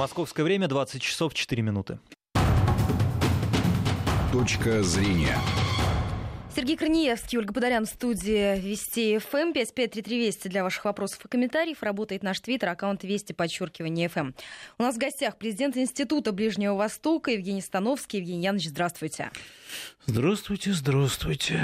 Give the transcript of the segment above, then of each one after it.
Московское время 20 часов 4 минуты. Точка зрения. Сергей Корнеевский, Ольга Подолян в студии Вести ФМ. 553320 для ваших вопросов и комментариев. Работает наш твиттер, аккаунт Вести, подчеркивание ФМ. У нас в гостях президент Института Ближнего Востока Евгений Становский. Евгений Янович, здравствуйте. Здравствуйте, здравствуйте.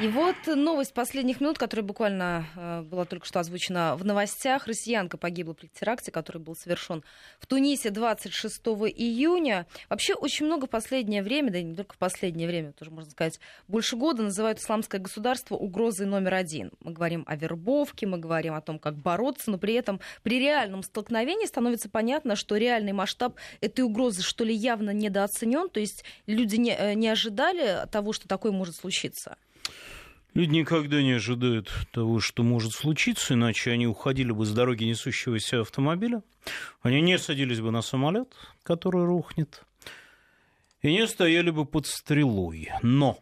И вот новость последних минут, которая буквально э, была только что озвучена в новостях. Россиянка погибла при теракте, который был совершен в Тунисе 26 июня. Вообще очень много в последнее время, да и не только в последнее время, тоже можно сказать, больше года называют исламское государство угрозой номер один. Мы говорим о вербовке, мы говорим о том, как бороться, но при этом при реальном столкновении становится понятно, что реальный масштаб этой угрозы что ли явно недооценен, то есть люди не, э, не ожидали того, что такое может случиться. Люди никогда не ожидают того, что может случиться, иначе они уходили бы с дороги несущегося автомобиля, они не садились бы на самолет, который рухнет, и не стояли бы под стрелой. Но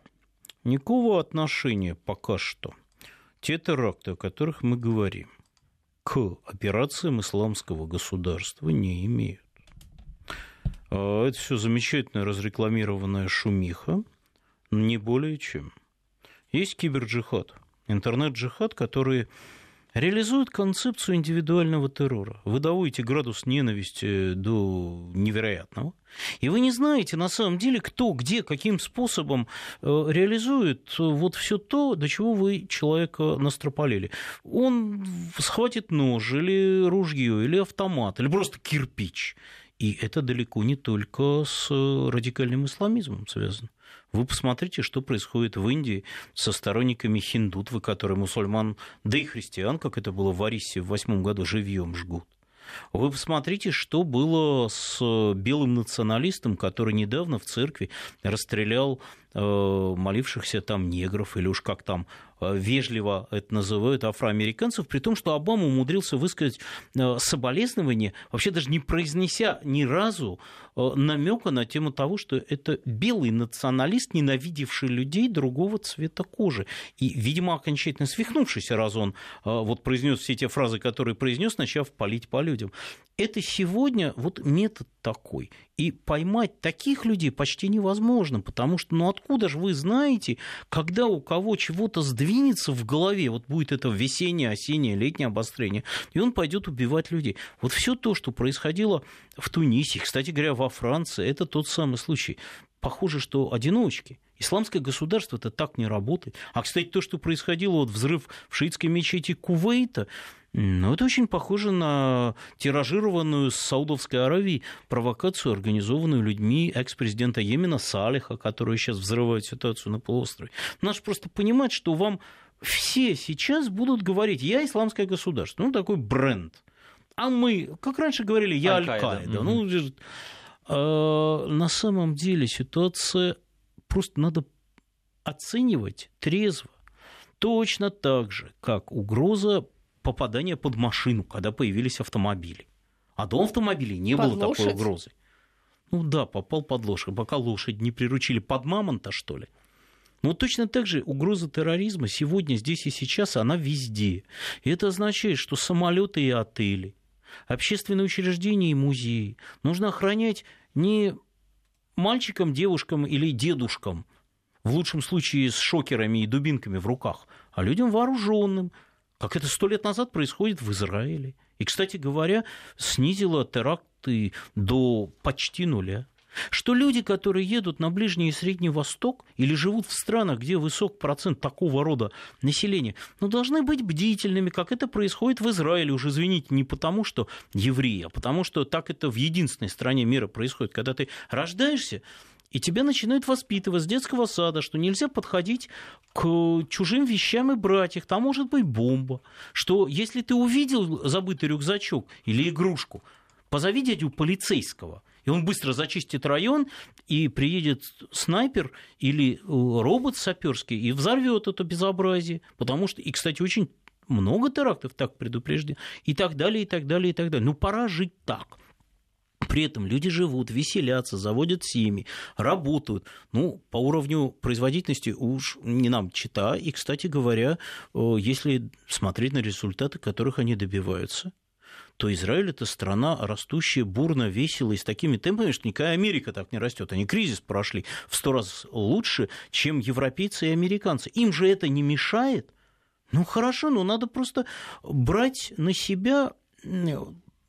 никакого отношения пока что те теракты, о которых мы говорим, к операциям исламского государства не имеют. А это все замечательно разрекламированная шумиха, не более чем. Есть киберджихад, интернет-джихад, который реализует концепцию индивидуального террора. Вы доводите градус ненависти до невероятного, и вы не знаете на самом деле, кто, где, каким способом э, реализует вот все то, до чего вы человека настропалили. Он схватит нож или ружье, или автомат, или просто кирпич. И это далеко не только с радикальным исламизмом связано. Вы посмотрите, что происходит в Индии со сторонниками хиндутвы, которые мусульман, да и христиан, как это было в Арисе в восьмом году, живьем жгут. Вы посмотрите, что было с белым националистом, который недавно в церкви расстрелял э, молившихся там негров, или уж как там Э, вежливо это называют афроамериканцев, при том, что Обама умудрился высказать э, соболезнование, вообще даже не произнеся ни разу э, намека на тему того, что это белый националист, ненавидевший людей другого цвета кожи. И, видимо, окончательно свихнувшийся, раз он вот произнес все те фразы, которые произнес, начав палить по людям. Это сегодня вот метод такой. И поймать таких людей почти невозможно, потому что, ну откуда же вы знаете, когда у кого чего-то сдвинется в голове, вот будет это весеннее, осеннее, летнее обострение, и он пойдет убивать людей. Вот все то, что происходило в Тунисе, кстати говоря, во Франции, это тот самый случай. Похоже, что одиночки. Исламское государство это так не работает. А, кстати, то, что происходило, вот взрыв в шиитской мечети Кувейта, ну, это очень похоже на тиражированную с Саудовской Аравии провокацию, организованную людьми экс-президента Йемена Салиха, который сейчас взрывает ситуацию на полуострове. Надо просто понимать, что вам все сейчас будут говорить, я исламское государство, ну, такой бренд. А мы, как раньше говорили, я Аль-Каида. Аль ну, на самом деле ситуация просто надо оценивать трезво. Точно так же, как угроза попадания под машину, когда появились автомобили. А до автомобилей не под было лошадь? такой угрозы. Ну да, попал под лошадь. Пока лошадь не приручили под мамонта, что ли. Но точно так же угроза терроризма сегодня, здесь и сейчас, она везде. И это означает, что самолеты и отели, общественные учреждения и музеи нужно охранять не мальчикам, девушкам или дедушкам, в лучшем случае с шокерами и дубинками в руках, а людям вооруженным, как это сто лет назад происходит в Израиле. И, кстати говоря, снизило теракты до почти нуля. Что люди, которые едут на Ближний и Средний Восток или живут в странах, где высок процент такого рода населения, ну, должны быть бдительными, как это происходит в Израиле. Уже, извините, не потому, что евреи, а потому, что так это в единственной стране мира происходит. Когда ты рождаешься, и тебя начинают воспитывать с детского сада, что нельзя подходить к чужим вещам и брать их. Там может быть бомба. Что если ты увидел забытый рюкзачок или игрушку, позови дядю полицейского. И он быстро зачистит район, и приедет снайпер или э, робот саперский и взорвет это безобразие. Потому что, и, кстати, очень много терактов так предупреждено, и так далее, и так далее, и так далее. Ну, пора жить так. При этом люди живут, веселятся, заводят семьи, работают. Ну, по уровню производительности уж не нам чита. И, кстати говоря, если смотреть на результаты, которых они добиваются, то Израиль это страна растущая бурно, весело и с такими темпами, что никакая Америка так не растет. Они кризис прошли в сто раз лучше, чем европейцы и американцы. Им же это не мешает. Ну хорошо, ну надо просто брать на себя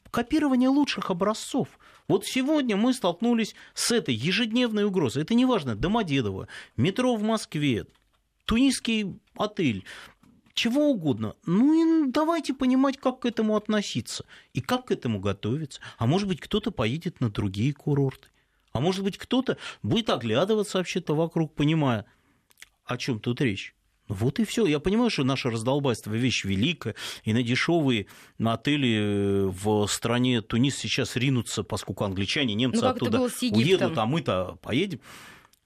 копирование лучших образцов. Вот сегодня мы столкнулись с этой ежедневной угрозой. Это неважно, Домодедово, метро в Москве, тунисский отель, чего угодно. Ну и давайте понимать, как к этому относиться и как к этому готовиться. А может быть, кто-то поедет на другие курорты. А может быть, кто-то будет оглядываться вообще-то вокруг, понимая, о чем тут речь. Вот и все. Я понимаю, что наше раздолбайство вещь великая, и на дешевые на отели э, в стране Тунис сейчас ринутся, поскольку англичане, немцы ну, оттуда уедут, а мы-то поедем.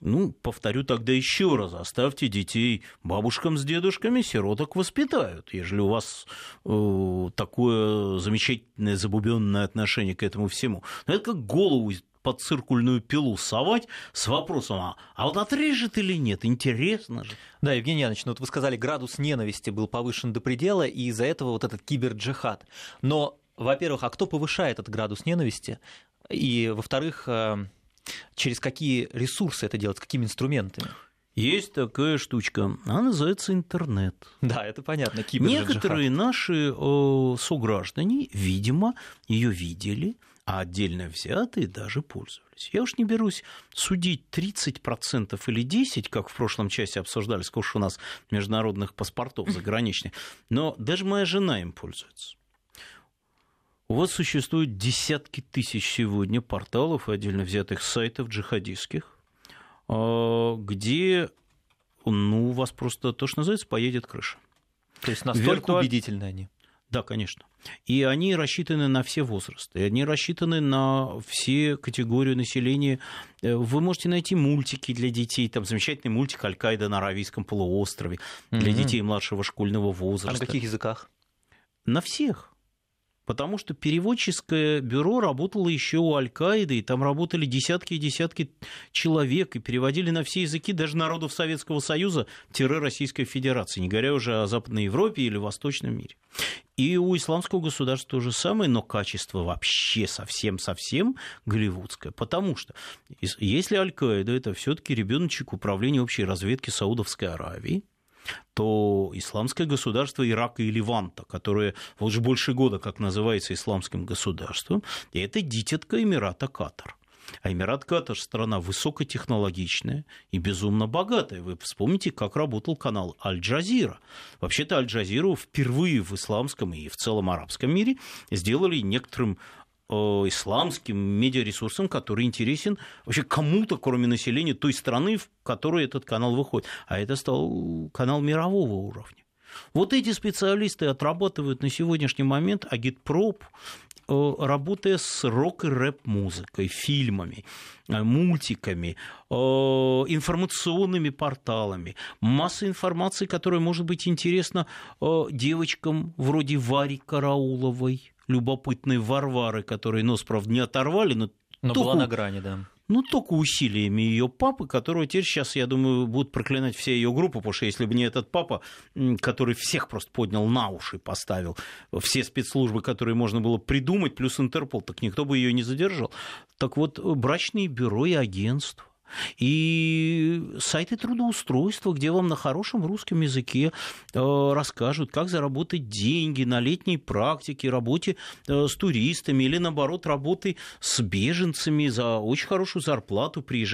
Ну, повторю тогда еще раз, оставьте детей бабушкам с дедушками, сироток воспитают, ежели у вас э, такое замечательное забубенное отношение к этому всему. Но это как голову под циркульную пилу совать с вопросом, а, а вот отрежет или нет, интересно же. Да, Евгений Янович, ну вот вы сказали, градус ненависти был повышен до предела, и из-за этого вот этот киберджихад. Но, во-первых, а кто повышает этот градус ненависти? И, во-вторых, э, через какие ресурсы это делать, какими инструментами? Есть такая штучка, она называется интернет. Да, это понятно. Некоторые наши э, сограждане, видимо, ее видели, а отдельно взятые даже пользовались. Я уж не берусь судить 30% или 10%, как в прошлом часе обсуждали, сколько у нас международных паспортов заграничных, но даже моя жена им пользуется. У вас существуют десятки тысяч сегодня порталов и отдельно взятых сайтов джихадистских, а, где ну, у вас просто то, что называется, поедет крыша. То есть настолько Виртуаль... убедительны они? Да, конечно. И они рассчитаны на все возрасты, и они рассчитаны на все категории населения. Э, вы можете найти мультики для детей, там замечательный мультик «Аль-Каида на Аравийском полуострове» для mm-hmm. детей младшего школьного возраста. А на каких языках? На всех потому что переводческое бюро работало еще у Аль-Каиды, и там работали десятки и десятки человек, и переводили на все языки даже народов Советского Союза-Российской Федерации, не говоря уже о Западной Европе или Восточном мире. И у исламского государства то же самое, но качество вообще совсем-совсем голливудское. Потому что если Аль-Каида это все-таки ребеночек управления общей разведки Саудовской Аравии, то исламское государство Ирака и Ливанта, которое вот уже больше года как называется исламским государством, и это дитятка Эмирата Катар. А Эмират Катар страна высокотехнологичная и безумно богатая. Вы вспомните, как работал канал Аль-Джазира. Вообще-то Аль-Джазиру впервые в исламском и в целом арабском мире сделали некоторым исламским медиаресурсом, который интересен вообще кому-то, кроме населения той страны, в которой этот канал выходит. А это стал канал мирового уровня. Вот эти специалисты отрабатывают на сегодняшний момент агитпроп, э, работая с рок и рэп-музыкой, фильмами, э, мультиками, информационными порталами, масса информации, которая может быть интересна девочкам вроде Вари Карауловой, любопытной Варвары, которой нос, правда, не оторвали, но, но только, была на грани, да. Ну, только усилиями ее папы, которого теперь сейчас, я думаю, будут проклинать вся ее группа, потому что если бы не этот папа, который всех просто поднял на уши, поставил все спецслужбы, которые можно было придумать, плюс Интерпол, так никто бы ее не задержал. Так вот, брачные бюро и агентства и сайты трудоустройства, где вам на хорошем русском языке э, расскажут, как заработать деньги на летней практике, работе э, с туристами или, наоборот, работы с беженцами за очень хорошую зарплату. Приезжайте